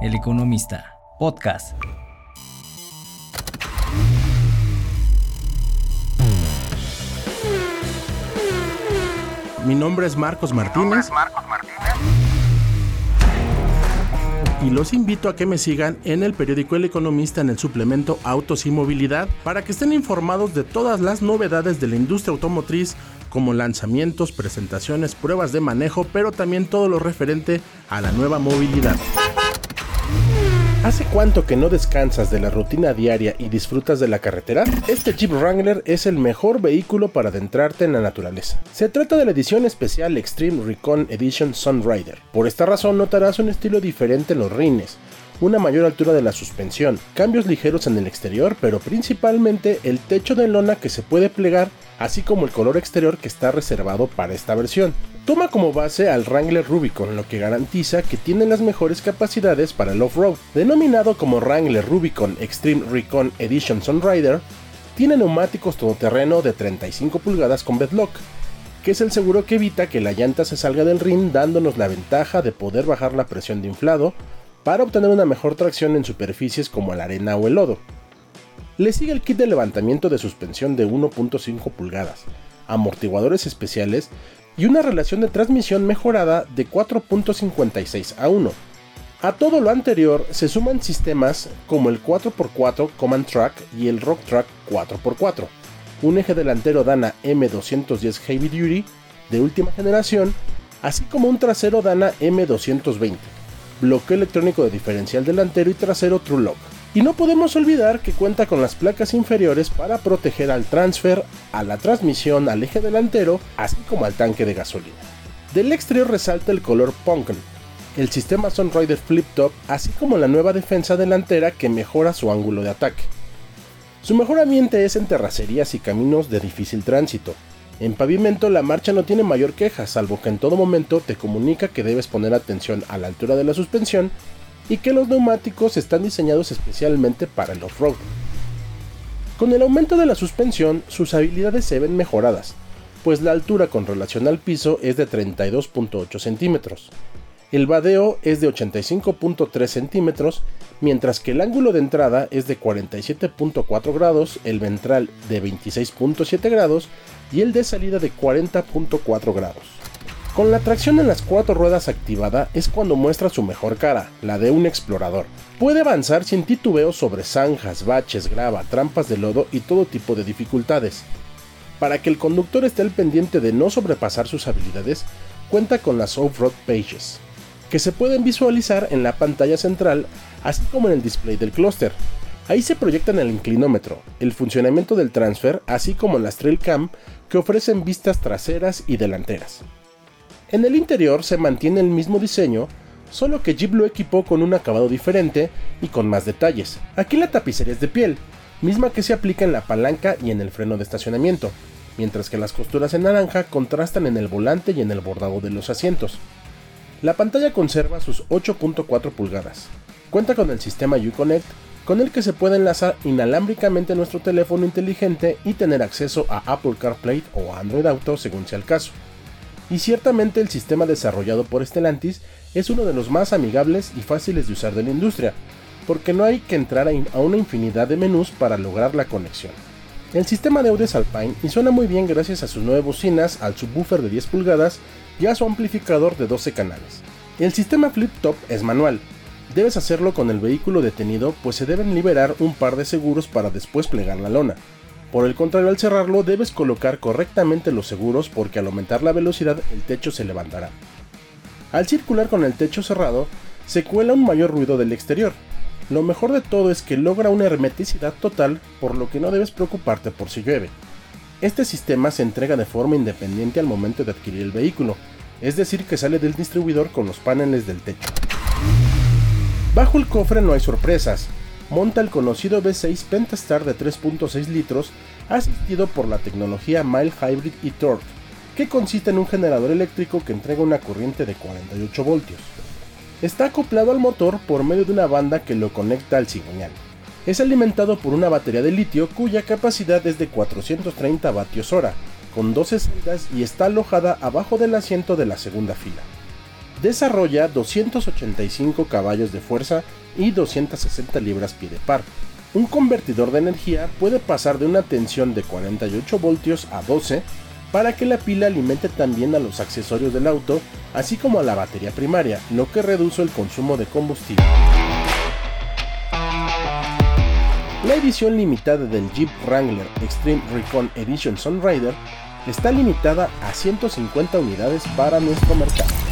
El Economista, podcast. Mi nombre es Marcos Martínez. Y los invito a que me sigan en el periódico El Economista en el suplemento Autos y Movilidad para que estén informados de todas las novedades de la industria automotriz como lanzamientos, presentaciones, pruebas de manejo, pero también todo lo referente a la nueva movilidad. ¿Hace cuánto que no descansas de la rutina diaria y disfrutas de la carretera? Este Jeep Wrangler es el mejor vehículo para adentrarte en la naturaleza. Se trata de la edición especial Extreme Recon Edition Sunrider. Por esta razón notarás un estilo diferente en los rines, una mayor altura de la suspensión, cambios ligeros en el exterior, pero principalmente el techo de lona que se puede plegar, así como el color exterior que está reservado para esta versión. Toma como base al Wrangler Rubicon, lo que garantiza que tiene las mejores capacidades para el off-road. Denominado como Wrangler Rubicon Extreme Recon Edition Sunrider, tiene neumáticos todoterreno de 35 pulgadas con bedlock, que es el seguro que evita que la llanta se salga del ring dándonos la ventaja de poder bajar la presión de inflado para obtener una mejor tracción en superficies como la arena o el lodo. Le sigue el kit de levantamiento de suspensión de 1.5 pulgadas, amortiguadores especiales y una relación de transmisión mejorada de 4.56 a 1. A todo lo anterior se suman sistemas como el 4x4 Command Track y el Rock Track 4x4, un eje delantero Dana M210 Heavy Duty de última generación, así como un trasero Dana M220, bloqueo electrónico de diferencial delantero y trasero True Lock. Y no podemos olvidar que cuenta con las placas inferiores para proteger al transfer, a la transmisión, al eje delantero, así como al tanque de gasolina. Del exterior resalta el color Punken, el sistema Sunrider Flip Top, así como la nueva defensa delantera que mejora su ángulo de ataque. Su mejor ambiente es en terracerías y caminos de difícil tránsito. En pavimento la marcha no tiene mayor queja, salvo que en todo momento te comunica que debes poner atención a la altura de la suspensión y que los neumáticos están diseñados especialmente para el off-road. Con el aumento de la suspensión, sus habilidades se ven mejoradas, pues la altura con relación al piso es de 32.8 centímetros. El vadeo es de 85.3 centímetros, mientras que el ángulo de entrada es de 47.4 grados, el ventral de 26.7 grados y el de salida de 40.4 grados. Con la tracción en las cuatro ruedas activada es cuando muestra su mejor cara, la de un explorador. Puede avanzar sin titubeo sobre zanjas, baches, grava, trampas de lodo y todo tipo de dificultades. Para que el conductor esté al pendiente de no sobrepasar sus habilidades, cuenta con las off-road pages, que se pueden visualizar en la pantalla central, así como en el display del clúster. Ahí se proyectan el inclinómetro, el funcionamiento del transfer, así como las trail cam que ofrecen vistas traseras y delanteras. En el interior se mantiene el mismo diseño, solo que Jeep lo equipó con un acabado diferente y con más detalles. Aquí la tapicería es de piel, misma que se aplica en la palanca y en el freno de estacionamiento, mientras que las costuras en naranja contrastan en el volante y en el bordado de los asientos. La pantalla conserva sus 8.4 pulgadas. Cuenta con el sistema Uconnect, con el que se puede enlazar inalámbricamente nuestro teléfono inteligente y tener acceso a Apple CarPlay o Android Auto según sea el caso y ciertamente el sistema desarrollado por Stellantis es uno de los más amigables y fáciles de usar de la industria, porque no hay que entrar a una infinidad de menús para lograr la conexión. El sistema de audio es Alpine y suena muy bien gracias a sus nueve bocinas, al subwoofer de 10 pulgadas y a su amplificador de 12 canales. El sistema flip top es manual. Debes hacerlo con el vehículo detenido pues se deben liberar un par de seguros para después plegar la lona. Por el contrario, al cerrarlo debes colocar correctamente los seguros porque al aumentar la velocidad el techo se levantará. Al circular con el techo cerrado, se cuela un mayor ruido del exterior. Lo mejor de todo es que logra una hermeticidad total, por lo que no debes preocuparte por si llueve. Este sistema se entrega de forma independiente al momento de adquirir el vehículo, es decir que sale del distribuidor con los paneles del techo. Bajo el cofre no hay sorpresas, monta el conocido V6 Pentastar de 3.6 litros asistido por la tecnología Mile Hybrid y Torque, que consiste en un generador eléctrico que entrega una corriente de 48 voltios. Está acoplado al motor por medio de una banda que lo conecta al cigüeñal. Es alimentado por una batería de litio cuya capacidad es de 430 vatios hora, con 12 celdas y está alojada abajo del asiento de la segunda fila. Desarrolla 285 caballos de fuerza y 260 libras-pie de par. Un convertidor de energía puede pasar de una tensión de 48 voltios a 12 para que la pila alimente también a los accesorios del auto, así como a la batería primaria, lo que reduce el consumo de combustible. La edición limitada del Jeep Wrangler Extreme Recon Edition Sunrider está limitada a 150 unidades para nuestro mercado.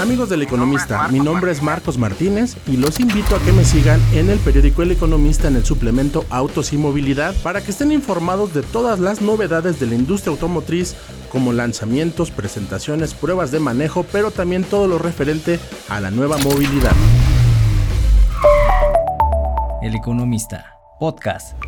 Amigos del Economista, mi nombre es Marcos Martínez y los invito a que me sigan en el periódico El Economista en el suplemento Autos y Movilidad para que estén informados de todas las novedades de la industria automotriz como lanzamientos, presentaciones, pruebas de manejo, pero también todo lo referente a la nueva movilidad. El Economista, podcast.